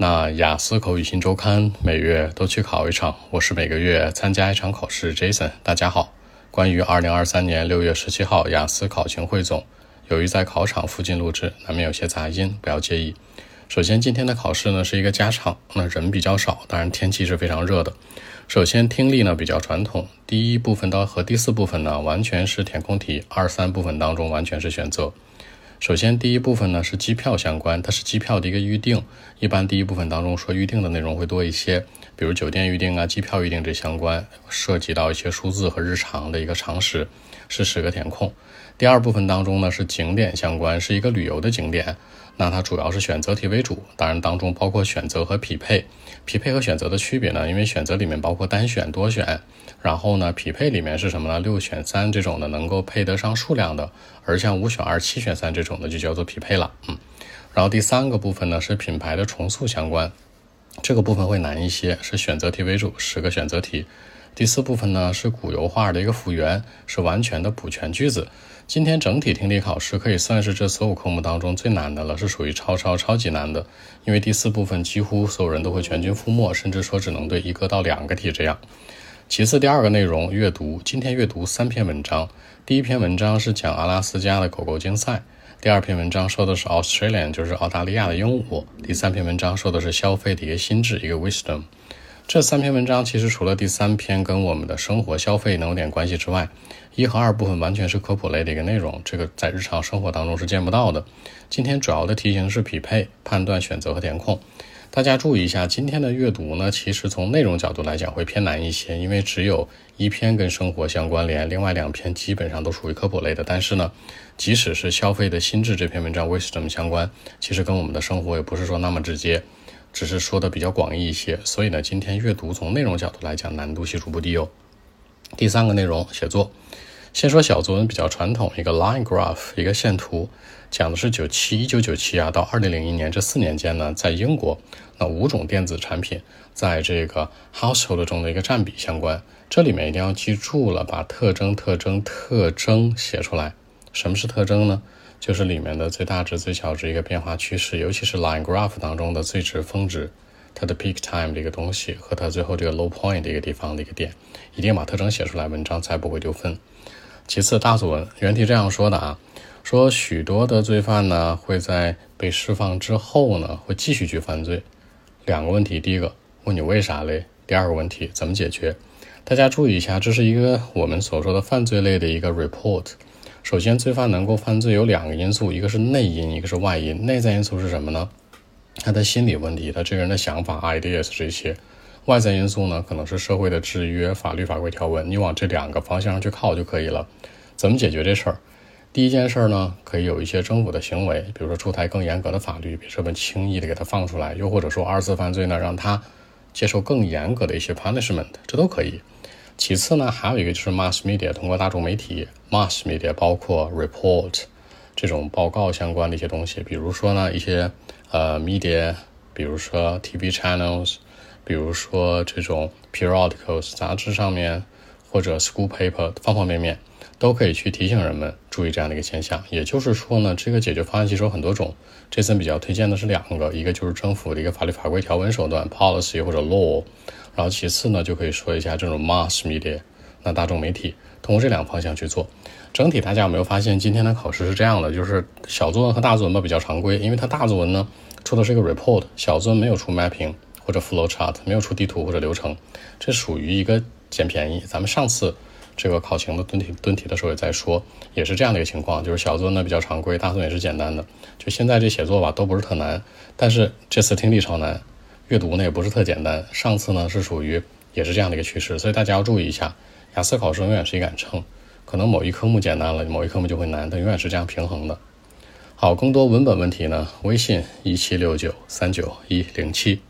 那雅思口语新周刊每月都去考一场，我是每个月参加一场考试。Jason，大家好。关于二零二三年六月十七号雅思考情汇总，由于在考场附近录制，难免有些杂音，不要介意。首先，今天的考试呢是一个加场，那人比较少，当然天气是非常热的。首先，听力呢比较传统，第一部分到和第四部分呢完全是填空题，二三部分当中完全是选择。首先，第一部分呢是机票相关，它是机票的一个预定。一般第一部分当中说预定的内容会多一些，比如酒店预订啊、机票预订这相关，涉及到一些数字和日常的一个常识，是十个填空。第二部分当中呢是景点相关，是一个旅游的景点。那它主要是选择题为主，当然当中包括选择和匹配。匹配和选择的区别呢？因为选择里面包括单选、多选，然后呢，匹配里面是什么呢？六选三这种的能够配得上数量的，而像五选二、七选三这种的就叫做匹配了。嗯，然后第三个部分呢是品牌的重塑相关，这个部分会难一些，是选择题为主，十个选择题。第四部分呢是古油画的一个复原，是完全的补全句子。今天整体听力考试可以算是这所有科目当中最难的了，是属于超超超级难的。因为第四部分几乎所有人都会全军覆没，甚至说只能对一个到两个题这样。其次，第二个内容阅读，今天阅读三篇文章。第一篇文章是讲阿拉斯加的狗狗竞赛，第二篇文章说的是 Australian，就是澳大利亚的鹦鹉，第三篇文章说的是消费的一个心智，一个 wisdom。这三篇文章其实除了第三篇跟我们的生活消费能有点关系之外，一和二部分完全是科普类的一个内容，这个在日常生活当中是见不到的。今天主要的题型是匹配、判断、选择和填空。大家注意一下，今天的阅读呢，其实从内容角度来讲会偏难一些，因为只有一篇跟生活相关联，另外两篇基本上都属于科普类的。但是呢，即使是消费的心智这篇文章，wisdom 相关，其实跟我们的生活也不是说那么直接。只是说的比较广义一些，所以呢，今天阅读从内容角度来讲，难度系数不低哦。第三个内容写作，先说小作文比较传统，一个 line graph，一个线图，讲的是九七一九九七啊到二零零一年这四年间呢，在英国那五种电子产品在这个 household 中的一个占比相关。这里面一定要记住了，把特征、特征、特征写出来。什么是特征呢？就是里面的最大值、最小值一个变化趋势，尤其是 line graph 当中的最值、峰值，它的 peak time 的一个东西和它最后这个 low point 的一个地方的一个点，一定把特征写出来，文章才不会丢分。其次，大作文原题这样说的啊，说许多的罪犯呢会在被释放之后呢会继续去犯罪。两个问题，第一个问你为啥嘞？第二个问题怎么解决？大家注意一下，这是一个我们所说的犯罪类的一个 report。首先，罪犯能够犯罪有两个因素，一个是内因，一个是外因。内在因素是什么呢？他的心理问题，他这个人的想法、ideas 这些。外在因素呢，可能是社会的制约、法律法规条文。你往这两个方向上去靠就可以了。怎么解决这事儿？第一件事呢，可以有一些政府的行为，比如说出台更严格的法律，别这么轻易的给他放出来；又或者说二次犯罪呢，让他接受更严格的一些 punishment，这都可以。其次呢，还有一个就是 mass media，通过大众媒体，mass media 包括 report 这种报告相关的一些东西，比如说呢一些呃 media，比如说 TV channels，比如说这种 periodicals 杂志上面，或者 school paper 方方面面都可以去提醒人们注意这样的一个现象。也就是说呢，这个解决方案其实有很多种，这次比较推荐的是两个，一个就是政府的一个法律法规条文手段 policy 或者 law。然后其次呢，就可以说一下这种 mass media，那大众媒体通过这两个方向去做。整体大家有没有发现今天的考试是这样的？就是小作文和大作文吧比较常规，因为它大作文呢出的是一个 report，小作文没有出 mapping 或者 flow chart，没有出地图或者流程，这属于一个捡便宜。咱们上次这个考情的蹲题蹲题的时候也在说，也是这样的一个情况，就是小作文呢比较常规，大作文也是简单的。就现在这写作吧都不是特难，但是这次听力超难。阅读呢也不是特简单，上次呢是属于也是这样的一个趋势，所以大家要注意一下。雅思考试永远是一杆秤，可能某一科目简单了，某一科目就会难，但永远是这样平衡的。好，更多文本问题呢，微信一七六九三九一零七。